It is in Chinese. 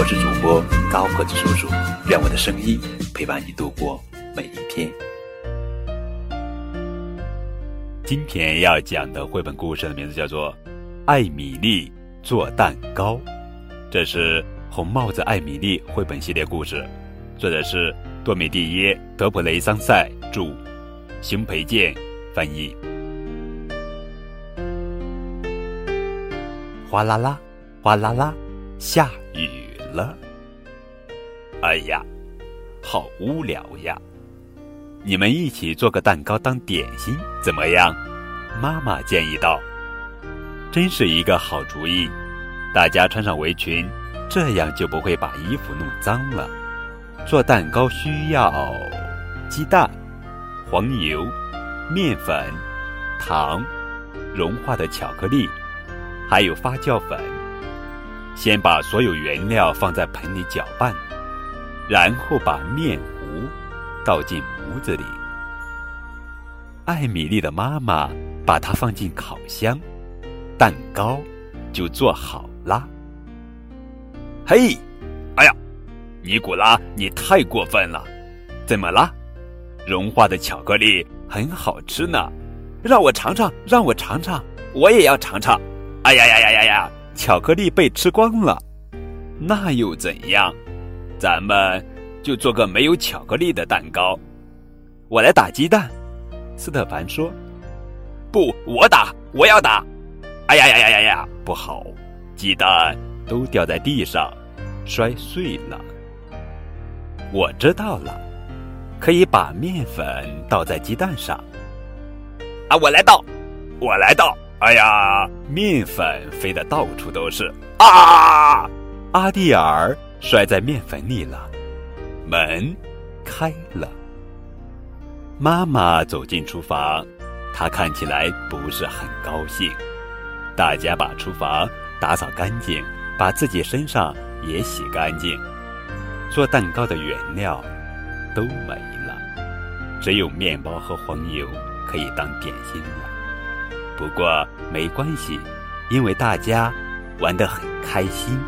我是主播高个子叔叔，愿我的声音陪伴你度过每一天。今天要讲的绘本故事的名字叫做《艾米丽做蛋糕》，这是红帽子艾米丽绘本系列故事，作者是多米蒂耶·德普雷桑塞著，邢培建翻译。哗啦啦，哗啦啦，下雨了。哎呀，好无聊呀！你们一起做个蛋糕当点心怎么样？妈妈建议道。真是一个好主意！大家穿上围裙，这样就不会把衣服弄脏了。做蛋糕需要鸡蛋、黄油、面粉、糖、融化的巧克力。还有发酵粉，先把所有原料放在盆里搅拌，然后把面糊倒进模子里。艾米丽的妈妈把它放进烤箱，蛋糕就做好啦。嘿，哎呀，尼古拉，你太过分了！怎么啦？融化的巧克力很好吃呢，让我尝尝，让我尝尝，我也要尝尝。哎呀呀呀呀呀！巧克力被吃光了，那又怎样？咱们就做个没有巧克力的蛋糕。我来打鸡蛋，斯特凡说。不，我打，我要打。哎呀呀呀呀呀！不好，鸡蛋都掉在地上，摔碎了。我知道了，可以把面粉倒在鸡蛋上。啊，我来倒，我来倒。哎呀，面粉飞得到处都是啊！阿蒂尔摔在面粉里了。门开了，妈妈走进厨房，她看起来不是很高兴。大家把厨房打扫干净，把自己身上也洗干净。做蛋糕的原料都没了，只有面包和黄油可以当点心了。不过没关系，因为大家玩得很开心。